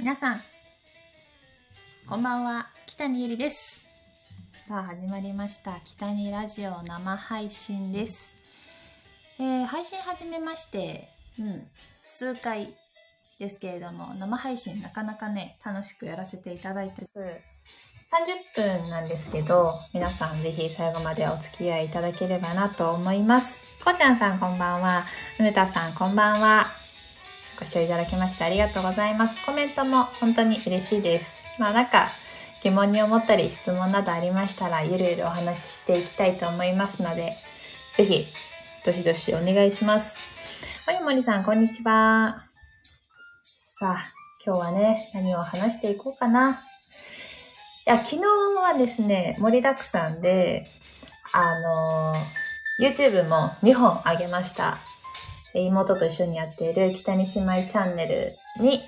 皆さん、こんばんは、北にゆりです。さあ、始まりました。北にラジオ生配信です。えー配信始めまして、うん、数回ですけれども、生配信なかなかね、楽しくやらせていただいてます。30分なんですけど、皆さんぜひ最後までお付き合いいただければなと思います。こうちゃんさんこんばんは。うねたさんこんばんは。ご視聴いただきましてありがとうございます。コメントも本当に嬉しいです。まあなんか疑問に思ったり質問などありましたらゆるゆるお話ししていきたいと思いますので、ぜひどしどしお願いします。はい、森さんこんにちは。さあ、今日はね、何を話していこうかな。いや、昨日はですね、盛りだくさんで、あの YouTube も2本あげました。妹と一緒にやっている北に姉妹チャンネルに、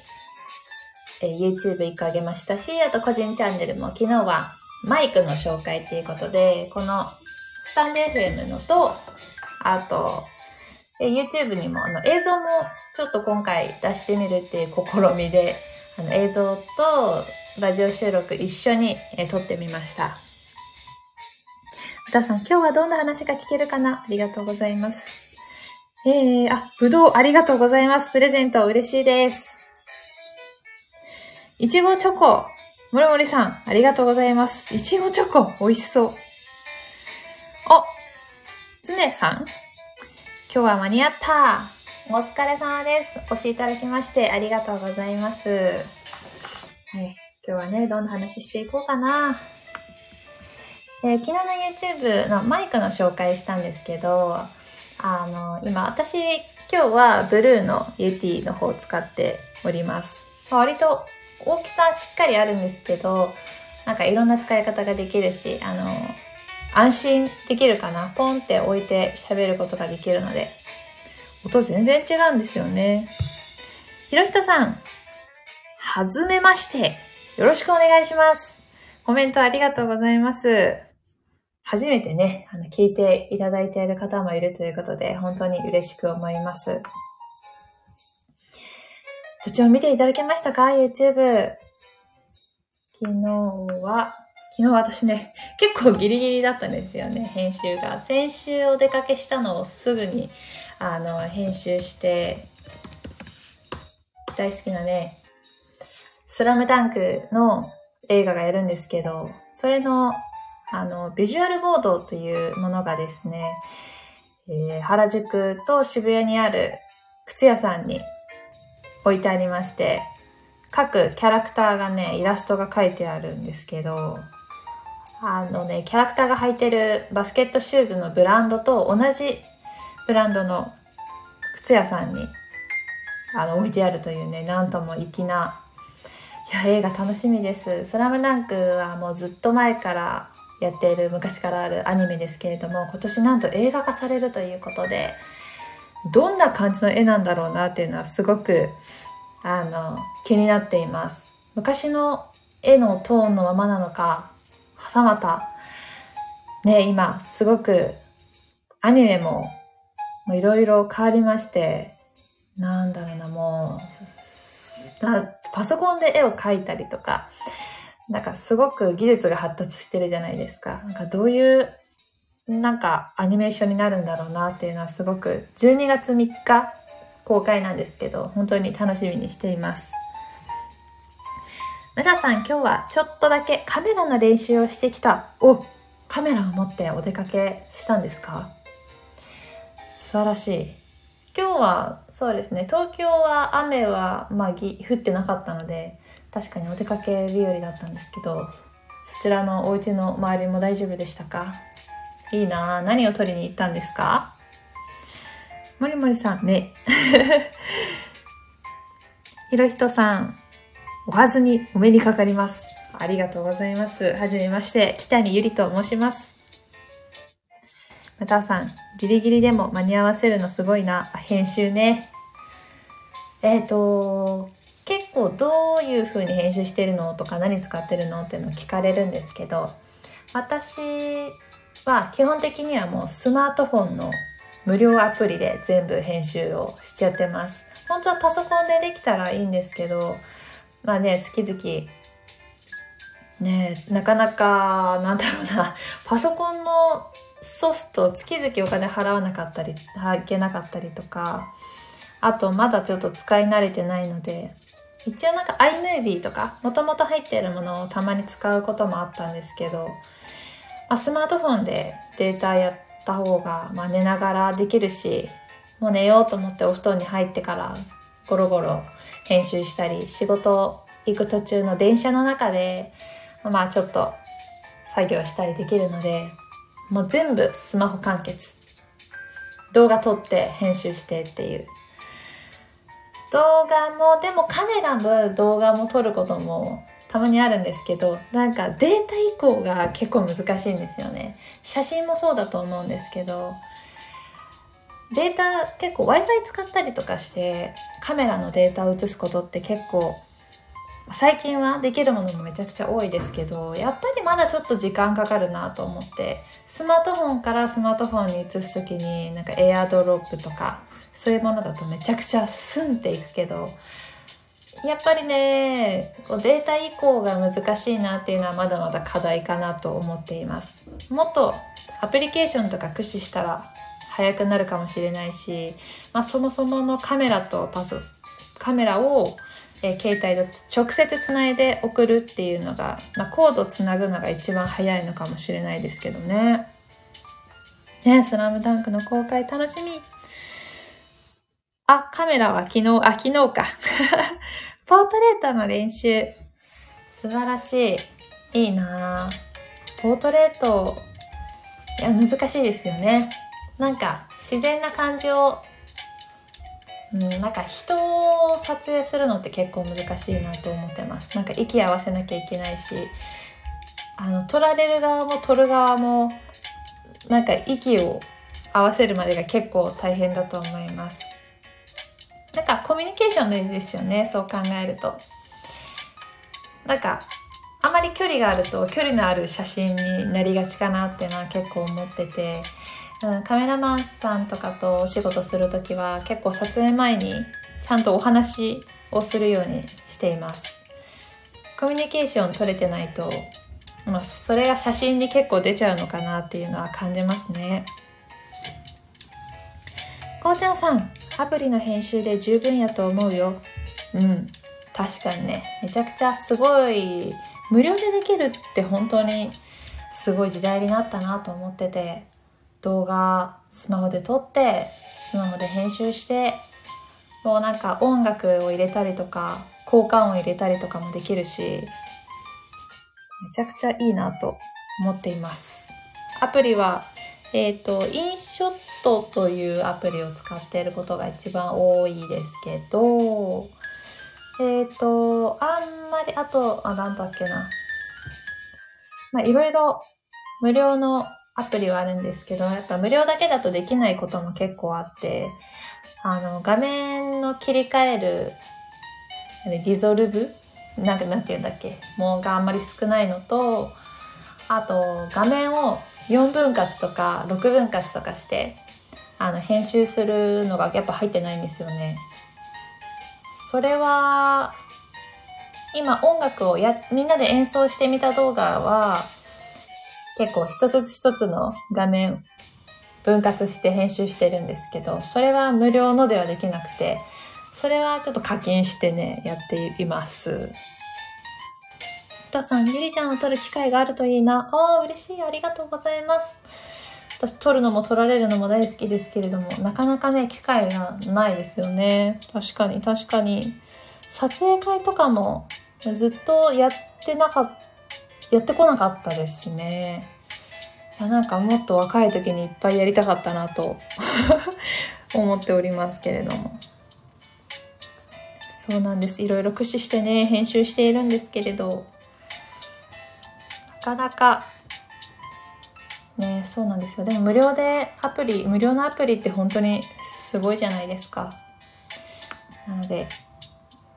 えー YouTube1 個あげましたし、あと個人チャンネルも昨日はマイクの紹介っていうことで、このスタンデー FM のと、あと、えー YouTube にもあの映像もちょっと今回出してみるっていう試みで、あの映像とラジオ収録一緒に、えー撮ってみました。歌さん、今日はどんな話が聞けるかな？ありがとうございます。えー、あ、ぶどうありがとうございます。プレゼント嬉しいです。いちごチョコ。もりもりさん、ありがとうございます。いちごチョコ、美味しそう。お、つねさん。今日は間に合った。お疲れ様です。お越しいただきましてありがとうございます。はい。今日はね、どんな話していこうかな。えー昨日の YouTube のマイクの紹介したんですけど、あの、今、私、今日はブルーのイエティの方を使っております。割と大きさしっかりあるんですけど、なんかいろんな使い方ができるし、あの、安心できるかな。ポンって置いて喋ることができるので、音全然違うんですよね。ひろひとさん、はずめまして。よろしくお願いします。コメントありがとうございます。初めてね、あの、聞いていただいている方もいるということで、本当に嬉しく思います。途中見ていただけましたか ?YouTube。昨日は、昨日私ね、結構ギリギリだったんですよね、編集が。先週お出かけしたのをすぐに、あの、編集して、大好きなね、スラムダンクの映画がやるんですけど、それのあの、ビジュアルボードというものがですね、えー原宿と渋谷にある靴屋さんに置いてありまして、各キャラクターがね、イラストが描いてあるんですけど、あのね、キャラクターが履いてるバスケットシューズのブランドと同じブランドの靴屋さんにあの置いてあるというね、なんとも粋な、いや、映画楽しみです。スラムダンクはもうずっと前からやっている昔からあるアニメですけれども今年なんと映画化されるということでどんな感じの絵なんだろうなっていうのはすごくあの気になっています。昔の絵のトーンのままなのかはたまたね今すごくアニメもいろいろ変わりましてなんだろうなもうパソコンで絵を描いたりとかなんかすごく技術が発達してるじゃないですか。なんかどういうなんかアニメーションになるんだろうなっていうのはすごく12月3日公開なんですけど本当に楽しみにしています。皆さん今日はちょっとだけカメラの練習をしてきた。おカメラを持ってお出かけしたんですか？素晴らしい。今日はそうですね東京は雨はまあぎ降ってなかったので確かにお出かけ日和だったんですけどそちらのお家の周りも大丈夫でしたか？いいなぁ何を取りに行ったんですか？もりもりさん。目 ひろひとさんおはずにお目にかかります。ありがとうございます。はじめまして北にゆりと申します。またさんギリギリでも間に合わせるのすごいな。編集ね。えっ、と結構どういう風に編集してるのとか何使ってるのっていうのを聞かれるんですけど私は基本的にはもうスマートフォンの無料アプリで全部編集をしちゃってます。本当はパソコンでできたらいいんですけどまあね、月々、ねなかなか、なんだろうな、パソコンのソフト月々お金払わなかったり、いけなかったりとか、あとまだちょっと使い慣れてないので、一応なんか iMovie とか、もともと入っているものをたまに使うこともあったんですけど、あ、スマートフォンでデータやった方が、まあ、寝ながらできるし、もう寝ようと思ってお布団に入ってからゴロゴロ編集したり、仕事行く途中の電車の中で、まあちょっと作業したりできるので、もう全部スマホ完結。動画撮って編集してっていう。動画も、でもカメラの動画も撮ることもたまにあるんですけど、なんかデータ移行が結構難しいんですよね。写真もそうだと思うんですけど、データ結構 Wi-Fi 使ったりとかしてカメラのデータを移すことって結構最近はできるものもめちゃくちゃ多いですけどやっぱりまだちょっと時間かかるなと思ってスマートフォンからスマートフォンに移す時になんかエアドロップとかそういうものだとめちゃくちゃスンっていくけどやっぱりねこうデータ移行が難しいなっていうのはまだまだ課題かなと思っていますもっとアプリケーションとか駆使したら速くなるかもしれないし、まあ、そもそものカメラとパスカメラを、え、携帯と直接つないで送るっていうのが、まあ、コードつなぐのが一番早いのかもしれないですけどね。ねスラムダンクの公開楽しみ。あ、カメラは昨日、あ、昨日か。ポートレートの練習。素晴らしい。いいなポートレート、いや、難しいですよね。なんか自然な感じを、うん、なんか人を撮影するのって結構難しいなと思ってますなんか息合わせなきゃいけないしあの撮られる側も撮る側もなんか息を合わせるまでが結構大変だと思いますなんかコミュニケーションですよねそう考えると。なんかあまり距離があると距離のある写真になりがちかなっていうのは結構思ってて。うん、カメラマンさんとかとお仕事する時は結構撮影前にちゃんとお話をするようにしています。コミュニケーション取れてないと、まあ、それが写真に結構出ちゃうのかなっていうのは感じますね。こうちゃんさんアプリの編集で十分やと思うよ。うん。確かにね。めちゃくちゃすごい無料でできるって本当にすごい時代になったなと思ってて。動画スマホで撮ってスマホで編集してもうなんか音楽を入れたりとか効果音入れたりとかもできるしめちゃくちゃいいなと思っています。アプリはえっ、ー、とインショットというアプリを使っていることが一番多いですけどえっ、ー、とあんまりあとあなんだっけな。まあいろいろ無料のアプリはあるんですけど、やっぱ無料だけだとできないことも結構あって、あの、画面の切り替える、ディゾルブなんか、なんて言うんだっけもうがあんまり少ないのと、あと、画面を4分割とか6分割とかして、あの、編集するのがやっぱ入ってないんですよね。それは、今音楽をや、みんなで演奏してみた動画は、結構一つ一つの画面分割して編集してるんですけど、それは無料のではできなくて、それはちょっと課金してね、やっています。お父さん、ゆりちゃんを撮る機会があるといいな。ああ、嬉しい。ありがとうございます。私、撮るのも撮られるのも大好きですけれども、なかなかね、機会がないですよね。確かに、確かに。撮影会とかもずっとやってなかった。やってこなかったですね。いやなんかもっと若い時にいっぱいやりたかったなと 思っておりますけれども。そうなんです。いろいろ駆使してね、編集しているんですけれど、なかなか、ね、そうなんですよ。でも無料でアプリ、無料のアプリって本当にすごいじゃないですか。なので、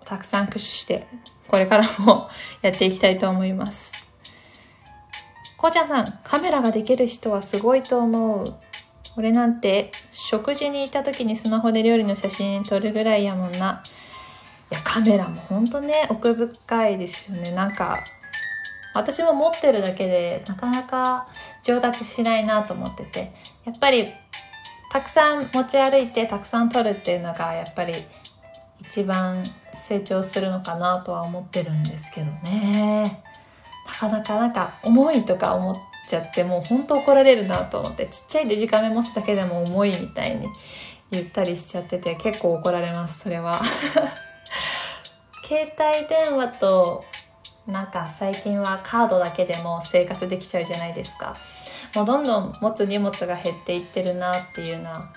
たくさん駆使して、これからも やっていきたいと思います。こうちゃんさん、カメラができる人はすごいと思う。俺なんて、食事に行った時にスマホで料理の写真撮るぐらいやもんない。や、カメラも本当ね、奥深いですよね。なんか、私も持ってるだけでなかなか上達しないなと思ってて、やっぱりたくさん持ち歩いてたくさん撮るっていうのがやっぱり一番成長するのかなとは思ってるんですけどね。なかなかなんか重いとか思っちゃってもう本当怒られるなと思ってちっちゃいデジカメ持つだけでも重いみたいに言ったりしちゃってて結構怒られますそれは 携帯電話となんか最近はカードだけでも生活できちゃうじゃないですか。もうどんどん持つ荷物が減っていってるなっていうのは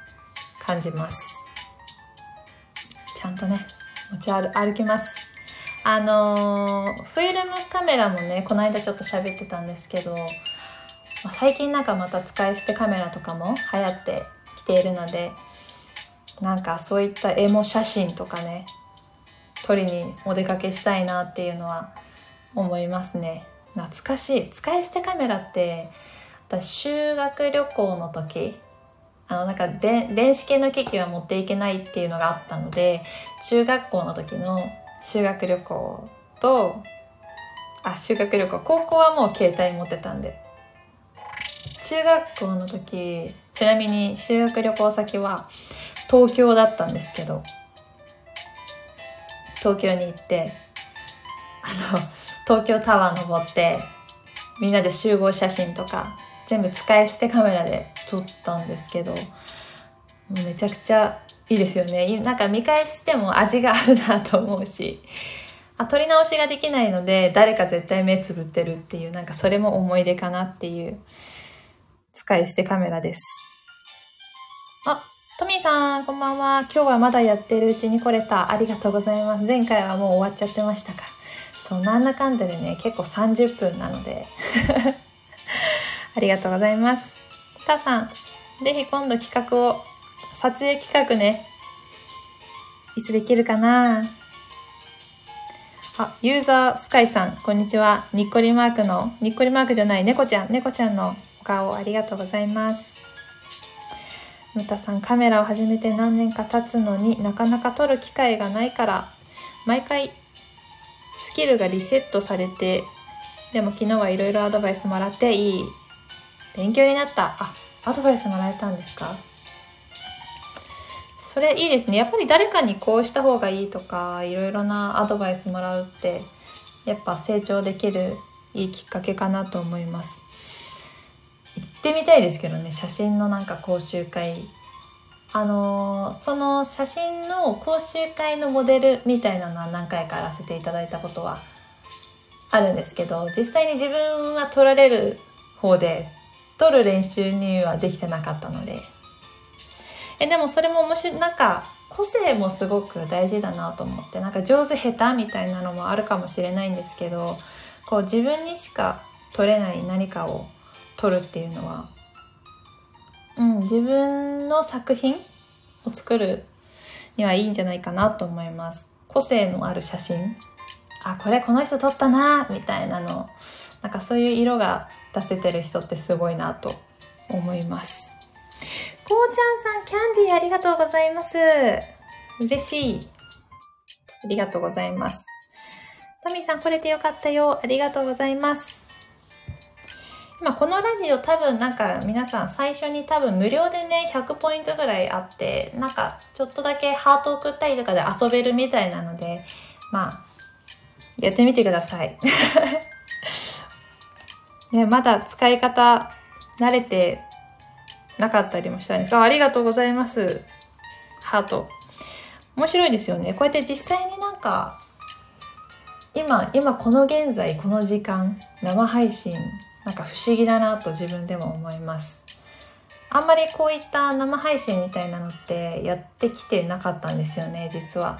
感じます。ちゃんとね持ち歩歩きます。あのー、フィルムカメラもねこの間ちょっと喋ってたんですけど、最近なんかまた使い捨てカメラとかも流行ってきているのでなんかそういったエモ写真とかね撮りにお出かけしたいなっていうのは思いますね。懐かしい。使い捨てカメラって私修学旅行の時あのなんかで電子系の機器は持っていけないっていうのがあったので中学校の時の修学旅行とあ修学旅行高校はもう携帯持ってたんで。中学校の時ちなみに修学旅行先は東京だったんですけど東京に行ってあの東京タワー登ってみんなで集合写真とか全部使い捨てカメラで撮ったんですけどめちゃくちゃいいですよね。なんか見返しても味があるなと思うしあ撮り直しができないので誰か絶対目つぶってるっていうなんかそれも思い出かなっていう使い捨てカメラです。あトミーさんこんばんは。今日はまだやってるうちに来れた。ありがとうございます。前回はもう終わっちゃってましたか？そうなんだかんだでね結構30分なので ありがとうございますたさんぜひ今度企画を撮影企画ねいつできるかなあ、ユーザースカイさん、こんにちは。にっこりマークの、にっこりマークじゃない、猫ちゃん、猫ちゃんのお顔ありがとうございます。むたさん、カメラを始めて何年か経つのになかなか撮る機会がないから、毎回キルがリセットされて、でも昨日はいろいろアドバイスもらっていい勉強になった。あ、アドバイスもらえたんですか？それいいですね。やっぱり誰かにこうした方がいいとか、いろいろなアドバイスもらうって、やっぱ成長できるいいきっかけかなと思います。行ってみたいですけどね、写真のなんか講習会あのその写真の講習会のモデルみたいなのは何回かやらせていただいたことはあるんですけど実際に自分は撮られる方で撮る練習にはできてなかったので。えでもそれも面白いなんか個性もすごく大事だなと思ってなんか上手下手みたいなのもあるかもしれないんですけどこう自分にしか撮れない何かを撮るっていうのはうん、自分の作品を作るにはいいんじゃないかなと思います。個性のある写真。あ、これこの人撮ったなみたいなの。なんかそういう色が出せてる人ってすごいなと思います。こうちゃんさん、キャンディーありがとうございます。嬉しい。ありがとうございます。トミーさん、来れてよかったよ。ありがとうございます。今このラジオ多分なんか皆さん最初に多分無料でね100ポイントぐらいあってなんかちょっとだけハート送ったりとかで遊べるみたいなのでまあやってみてください。ね、まだ使い方慣れてなかったりもしたんですがありがとうございます。ハート。面白いですよね。こうやって実際になんか今、今この現在この時間生配信なんか不思議だなと自分でも思いますあんまりこういった生配信みたいなのってやってきてなかったんですよね実は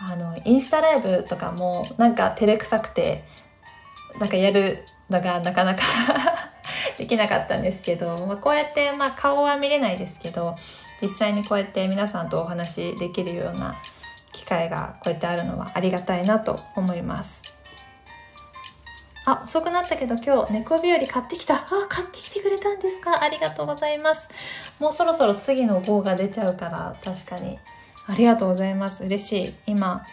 あのインスタライブとかもなんか照れくさくてなんかやるのがなかなか できなかったんですけど、まあ、こうやって、まあ、顔は見れないですけど実際にこうやって皆さんとお話できるような機会がこうやってあるのはありがたいなと思います。あ、遅くなったけど今日猫日和買ってきた。あ、買ってきてくれたんですかありがとうございます。もうそろそろ次の号が出ちゃうから、確かに。ありがとうございます。嬉しい。今、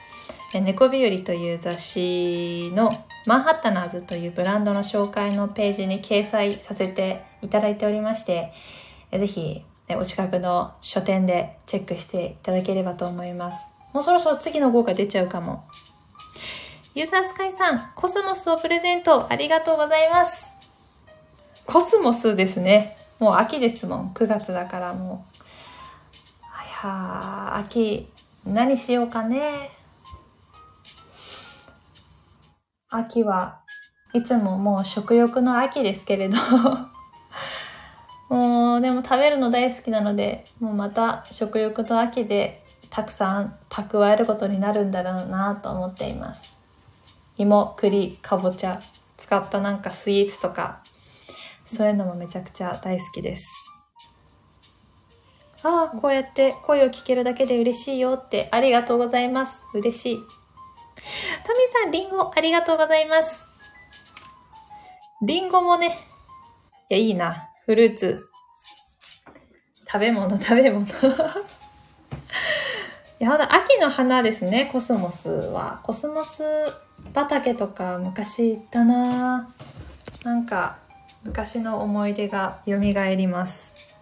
猫日和という雑誌のマンハッタナーズというブランドの紹介のページに掲載させていただいておりまして、ぜひお近くの書店でチェックしていただければと思います。もうそろそろ次の号が出ちゃうかも。ユーザースカイさん、コスモスをプレゼントありがとうございます。コスモスですね。もう秋ですもん。9月だからもう。いや秋、何しようかね。秋はいつももう食欲の秋ですけれど もうでも食べるの大好きなのでもうまた食欲の秋でたくさん蓄えることになるんだろうなと思っています芋栗かぼちゃ使ったなんかスイーツとかそういうのもめちゃくちゃ大好きですああこうやって声を聞けるだけで嬉しいよってありがとうございます嬉しいトミさん、リンゴありがとうございます。リンゴもね、いや、いいな。フルーツ。食べ物、食べ物。いや、ほんと、秋の花ですね、コスモスは。コスモス畑とか昔行ったななんか、昔の思い出が蘇ります。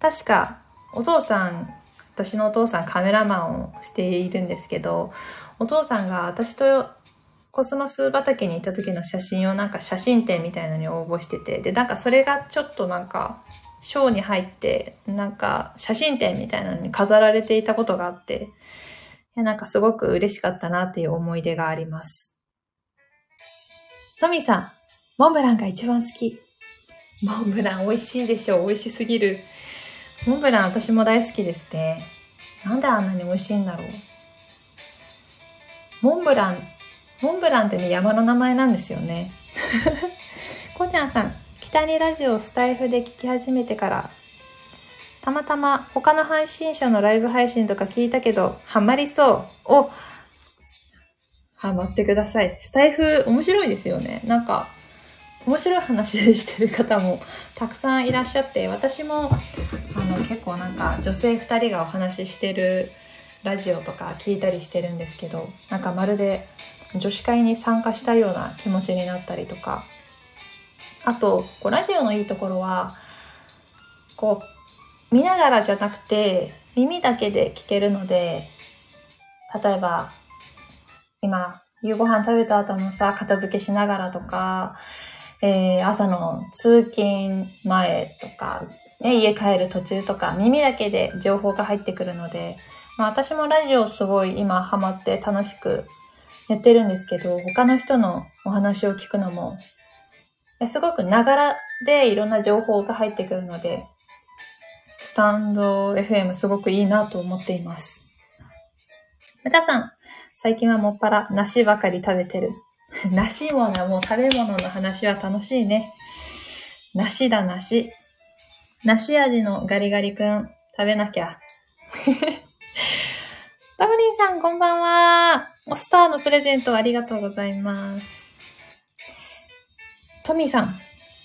確か、お父さん、私のお父さんカメラマンをしているんですけど、お父さんが私とコスモス畑に行った時の写真をなんか写真展みたいのに応募してて、で、なんかそれがちょっとなんか、ショーに入って、なんか写真展みたいなのに飾られていたことがあって、やなんかすごく嬉しかったなっていう思い出があります。トミーさん、モンブランが一番好き。モンブラン美味しいでしょ美味しすぎる。モンブラン私も大好きですね。なんであんなに美味しいんだろう。モンブラン、モンブランってね、山の名前なんですよね。こうちゃんさん、北にラジオスタイフで聞き始めてから、たまたま他の配信者のライブ配信とか聞いたけど、ハマりそう。おハマってください。スタイフ面白いですよね。なんか、面白い話してる方もたくさんいらっしゃって、私も、あの、結構なんか女性2人がお話ししてるラジオとか聞いたりしてるんですけどなんかまるで女子会に参加したような気持ちになったりとかあとこうラジオのいいところはこう見ながらじゃなくて耳だけで聞けるので例えば今夕ご飯食べた後もさ片付けしながらとか、えー、朝の通勤前とか、ね、家帰る途中とか耳だけで情報が入ってくるのでまあ私もラジオすごい今ハマって楽しくやってるんですけど、他の人のお話を聞くのも、すごくながらでいろんな情報が入ってくるので、スタンド FM すごくいいなと思っています。皆さん、最近はもっぱら梨ばかり食べてる。梨もな、もう食べ物の話は楽しいね。梨だ梨。梨味のガリガリ君、食べなきゃ。タブリンさん、こんばんは。おスターのプレゼントありがとうございます。トミーさん、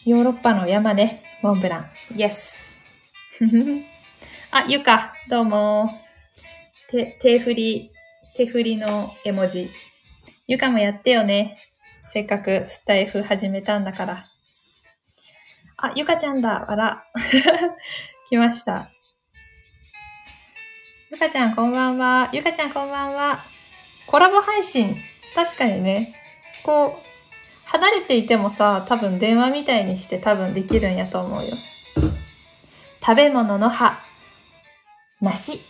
ヨーロッパの山で、モンブラン。イエス。あ、ゆか、どうも。手、手振り、手振りの絵文字。ゆかもやってよね。せっかくスタイフ始めたんだから。あ、ゆかちゃんだ。あら。来ました。ゆかちゃんこんばんは。ゆかちゃんこんばんは。コラボ配信。確かにね。こう、離れていてもさ、多分電話みたいにして多分できるんやと思うよ。食べ物の葉。梨。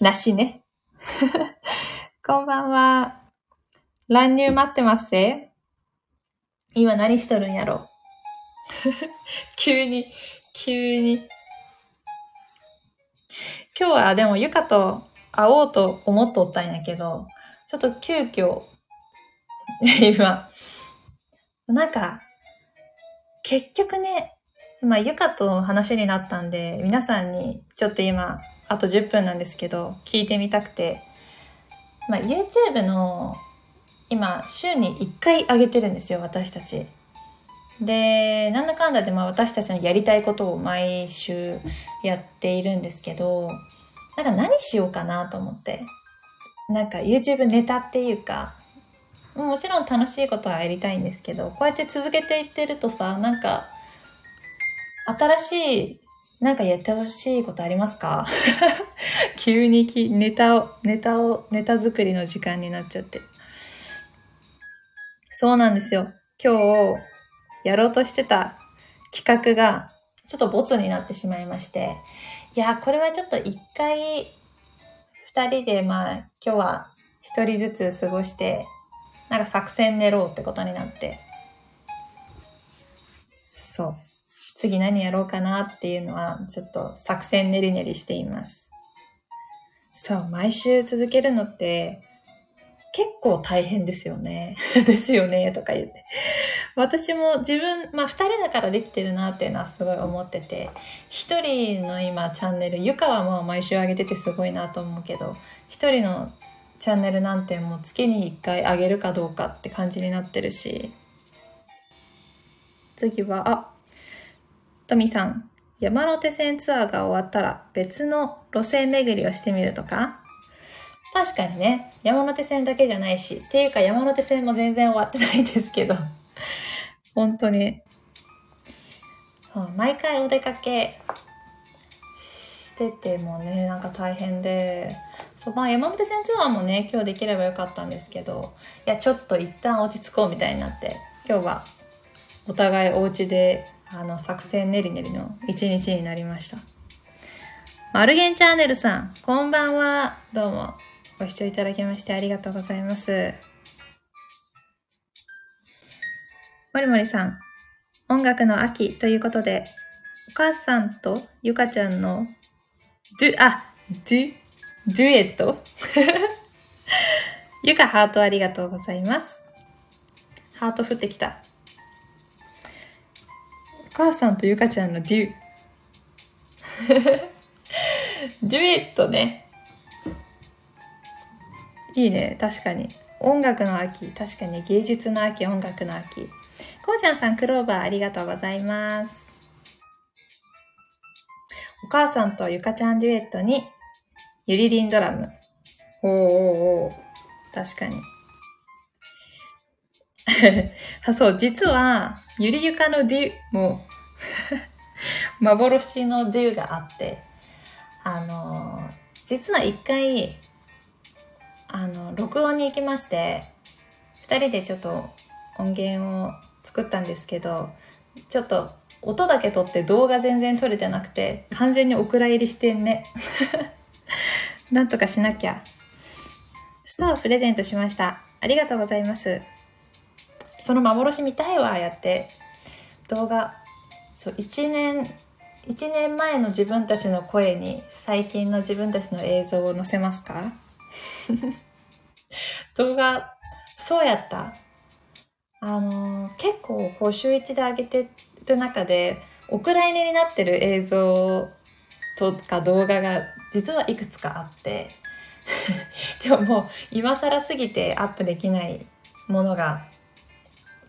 梨ね。こんばんは。乱入待ってますぜ。今何しとるんやろ。急に、急に。今日はでもゆかと会おうと思っとったんやけど、ちょっと急遽、今、なんか、結局ね、今ゆかと話になったんで、皆さんにちょっと今、あと10分なんですけど、聞いてみたくて、まあ、YouTube の今、週に1回上げてるんですよ、私たち。でなんだかんだでまあ私たちのやりたいことを毎週やっているんですけどなんか何しようかなと思ってなんか YouTube ネタっていうか、もちろん楽しいことはやりたいんですけど、こうやって続けていってるとさ、なんか、新しい、なんかやってほしいことありますか？急にきネタを、ネタを、ネタ作りの時間になっちゃって。そうなんですよ。今日、やろうとしてた企画が、ちょっとボツになってしまいまして。いや、これはちょっと一回、二人で、まあ、今日は一人ずつ過ごして、なんか作戦練ろうってことになって。そう。次何やろうかなっていうのは、ちょっと作戦練り練りしています。そう、毎週続けるのって、結構大変ですよね。ですよね、とか言って。私も自分、まあ二人だからできてるなっていうのはすごい思ってて、一人の今チャンネル、ゆかはもう毎週上げててすごいなと思うけど、一人のチャンネルなんてもう月に一回上げるかどうかって感じになってるし。次は、あ、トミさん、山手線ツアーが終わったら別の路線巡りをしてみるとか？確かにね、山手線だけじゃないし、っていうか山手線も全然終わってないんですけど、本当に、毎回お出かけしててもね、なんか大変で、そう、まあ山手線ツアーもね、今日できればよかったんですけど、いや、ちょっと一旦落ち着こうみたいになって、今日はお互いお家で、あの、作戦練り練りの一日になりました。マルゲンチャンネルさん、こんばんは。どうも。ご視聴いただきましてありがとうございます。もりもりさん、音楽の秋ということで、お母さんとゆかちゃんの、じゅ、あ、じ、デュエット？ゆかハートありがとうございます。ハート降ってきた。お母さんとゆかちゃんのデュ。デュエットね。いいね、確かに。音楽の秋、確かに芸術の秋、音楽の秋。こうちゃんさん、クローバーありがとうございます。お母さんとゆかちゃんデュエットに、ゆりりんドラム。おーおーおー確かに。あそう、実は、ゆりゆかのデュも、幻のデュがあって、あの、実は一回、あの、録音に行きまして、二人でちょっと音源を作ったんですけど、ちょっと音だけ撮って動画全然撮れてなくて、完全にお蔵入りしてんね。なんとかしなきゃ。スターをプレゼントしました。ありがとうございます。その幻見たいわ、やって。動画、そう、一年、一年前の自分たちの声に最近の自分たちの映像を載せますか？動画、そうやった。あのー、結構こう週一で上げてる中で、お蔵入りになってる映像とか動画が実はいくつかあって、でももう今更すぎてアップできないものが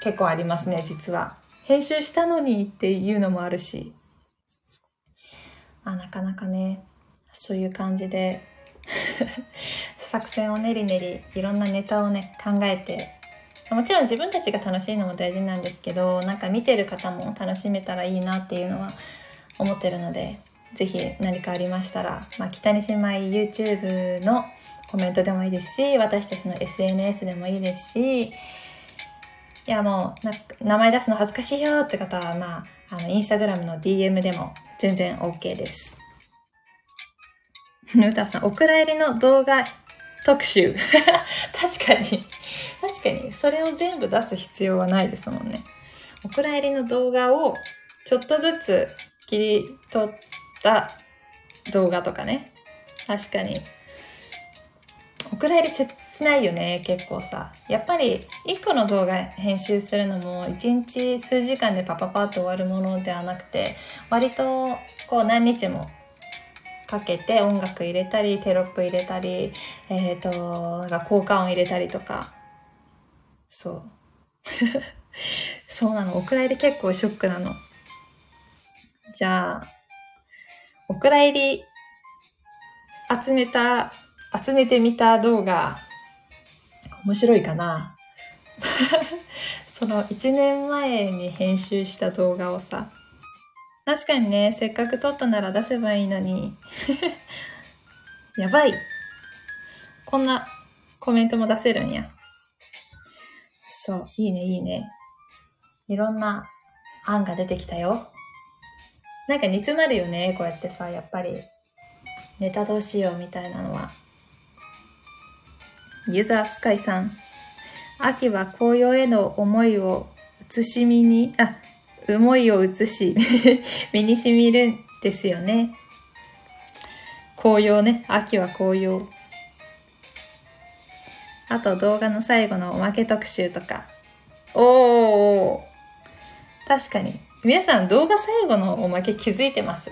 結構ありますね、実は。編集したのにっていうのもあるし。あ、なかなかね、そういう感じで 作戦を練り練りいろんなネタをね考えてもちろん自分たちが楽しいのも大事なんですけどなんか見てる方も楽しめたらいいなっていうのは思ってるので是非何かありましたら、まあ、北に姉妹 YouTube のコメントでもいいですし私たちの SNS でもいいですしいやもう名前出すの恥ずかしいよって方はまああのインスタグラムの DM でも全然 OK です。ヌータさん、お蔵入りの動画特集。確かに。確かに。それを全部出す必要はないですもんね。お蔵入りの動画をちょっとずつ切り取った動画とかね。確かに。お蔵入り切ないよね、結構さ。やっぱり1個の動画編集するのも1日数時間でパパパッと終わるものではなくて、割とこう何日もかけて音楽入れたりテロップ入れたりえっ、ー、となんか効果音入れたりとか。そう。そうなの。お蔵入り結構ショックなの。じゃあお蔵入り集めた集めてみた動画、面白いかな その1年前に編集した動画をさ、確かにね、せっかく撮ったなら出せばいいのに。やばい。こんなコメントも出せるんや。そう、いいね、いいね。いろんな案が出てきたよ。なんか煮詰まるよね、こうやってさ、やっぱり。ネタどうしようみたいなのは。ユーザースカイさん。秋は紅葉への思いを移し身に、あ、思いを移し、身に染みるんですよね。紅葉ね。秋は紅葉。あと動画の最後のおまけ特集とか。おー確かに。皆さん動画最後のおまけ気づいてます？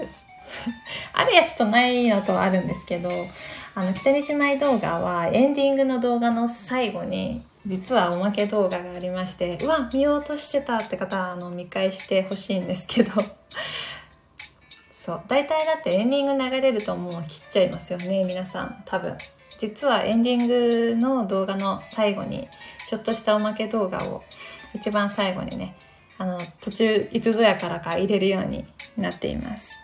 あるやつとないのとあるんですけど、あの、北西舞動画はエンディングの動画の最後に実はおまけ動画がありまして、うわ、見ようとしてたって方、あの、見返してほしいんですけど、そう。大体だってエンディング流れるともう切っちゃいますよね、皆さん。多分。実はエンディングの動画の最後に、ちょっとしたおまけ動画を、一番最後にね、あの、途中、いつぞやからか入れるようになっています。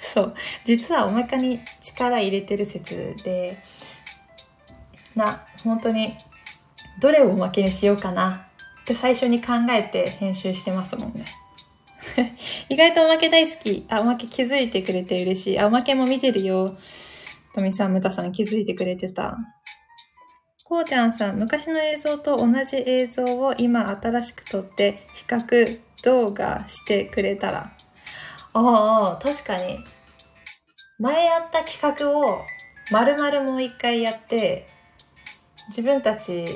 そう。実はおまけに力入れてる説で、な、本当にどれをおまけにしようかなって最初に考えて編集してますもんね。意外とおまけ大好き。あ、おまけ気づいてくれて嬉しい。あ、おまけも見てるよ。とみさん、むたさん気づいてくれてた。こうちゃんさん、昔の映像と同じ映像を今新しく撮って比較動画してくれたら。ああ、確かに。前やった企画を丸々もう一回やって、自分たち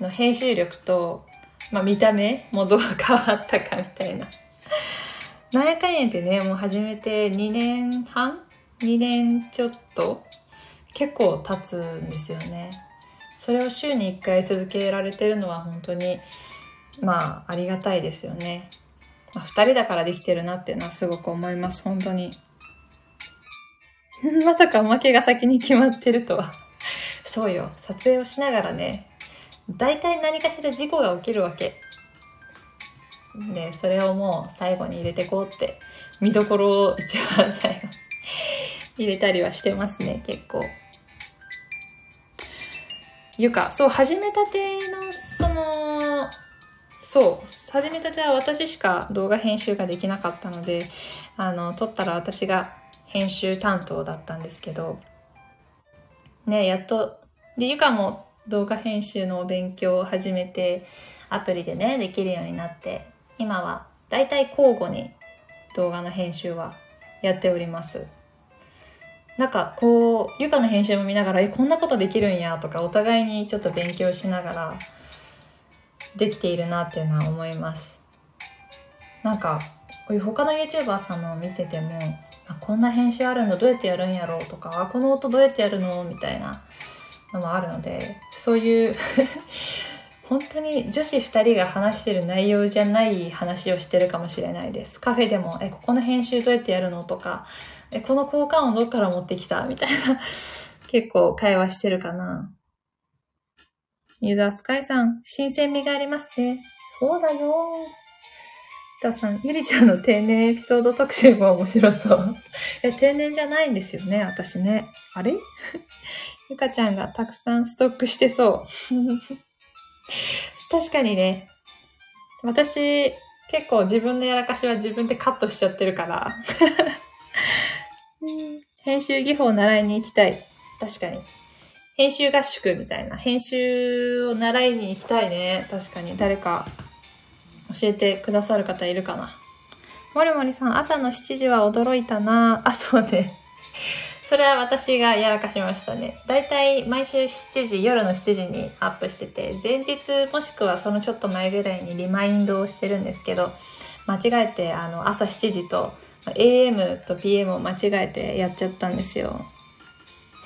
の編集力と、まあ、見た目もどう変わったかみたいな。なんやかんやでね、もう始めて2年半 ?2 年ちょっと？結構経つんですよね。それを週に1回続けられてるのは本当に、まあ、ありがたいですよね。まあ、2人だからできてるなっていうのはすごく思います、本当に。まさかおまけが先に決まってるとは。そうよ。撮影をしながらね、大体何かしら事故が起きるわけ。で、それをもう最後に入れてこうって、見どころを一番最後に入れたりはしてますね、結構。いうか、そう、始めたての、その、そう、始めたては私しか動画編集ができなかったので、あの、撮ったら私が編集担当だったんですけど、ね、やっと、で、ゆかも動画編集の勉強を始めて、アプリでね、できるようになって、今はだいたい交互に動画の編集はやっております。なんかこう、ゆかの編集も見ながら、え、こんなことできるんやとか、お互いにちょっと勉強しながら、できているなっていうのは思います。なんか、こういう他の YouTuber さんのを見てても、あこんな編集あるんだ、どうやってやるんやろうとか、あ、この音どうやってやるのみたいなのもあるので、そういう 本当に女子2人が話してる内容じゃない話をしてるかもしれないです。カフェでも、え、ここの編集どうやってやるのとか、え、この交換音どっから持ってきたみたいな、結構会話してるかな。ユーザースカイさん、新鮮味がありますね。そうだよたさん、ゆりちゃんの定年エピソード特集も面白そう。え、定年じゃないんですよね、私ね。あれ？ゆかちゃんがたくさんストックしてそう。確かにね、私、結構自分のやらかしは自分でカットしちゃってるから 編集技法を習いに行きたい。確かに。編集合宿みたいな。編集を習いに行きたいね。確かに。誰か教えてくださる方いるかな。もりもりさん、朝の7時は驚いたなあ、そうね。それは私がやらかしましたね。だいたい毎週7時、夜の7時にアップしてて、前日もしくはそのちょっと前ぐらいにリマインドをしてるんですけど、間違えてあの朝7時と AM と PM を間違えてやっちゃったんですよ。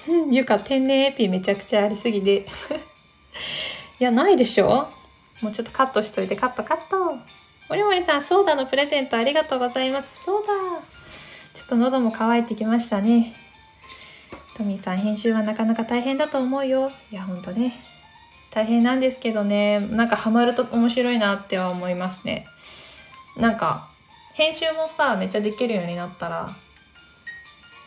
ゆか、天然エピめちゃくちゃありすぎで。いや、ないでしょ？もうちょっとカットしといて、カットカット。もりもりさん、ソーダのプレゼントありがとうございます。そうだ。ちょっと喉も渇いてきましたね。トミーさん、編集はなかなか大変だと思うよ。いや、ほんとね。大変なんですけどね、なんかハマると面白いなっては思いますね。なんか、編集もさ、めっちゃできるようになったら、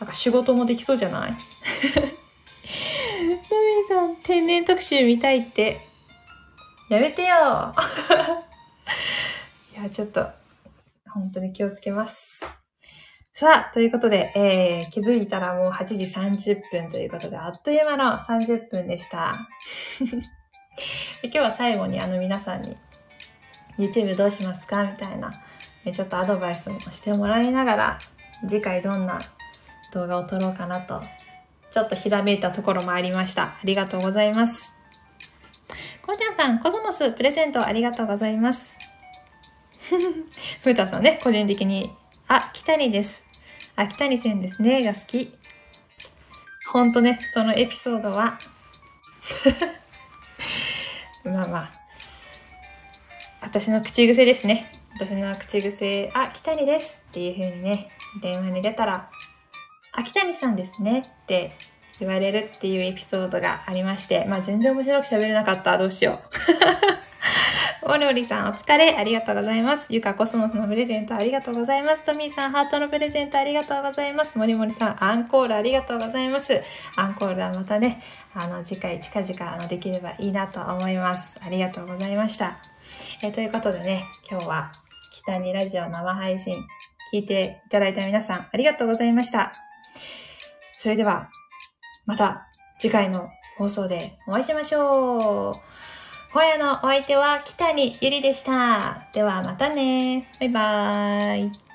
なんか仕事もできそうじゃない？トミーさん、天然特集見たいって。やめてよ いや、ちょっと、本当に気をつけます。さあ、ということで、えー、気づいたらもう8時30分ということで、あっという間の30分でした。今日は最後にあの皆さんに YouTube どうしますか？みたいな、ちょっとアドバイスもしてもらいながら、次回どんな動画を撮ろうかなと、ちょっとひらめいたところもありました。ありがとうございます。コーテンさん、コスモスプレゼントありがとうございます。ふうたさんね、個人的に、あ、北谷です。秋谷線ですね、が好き。ほんとね、そのエピソードは まあまあ、私の口癖ですね。私の口癖、あ、北谷ですっていう風にね、電話に出たら、あ、北谷さんですねって言われるっていうエピソードがありまして、まあ全然面白く喋れなかった。どうしよう。お料理さんお疲れ。ありがとうございます。ゆかコスモスのプレゼントありがとうございます。トミーさんハートのプレゼントありがとうございます。もりもりさんアンコールありがとうございます。アンコールはまたね、あの、次回近々あのできればいいなと思います。ありがとうございました。えー、ということでね、今日は北にラジオ生配信聞いていただいた皆さんありがとうございました。それでは、また次回の放送でお会いしましょう。今夜のお相手は北にゆりでした。ではまたね。バイバーイ。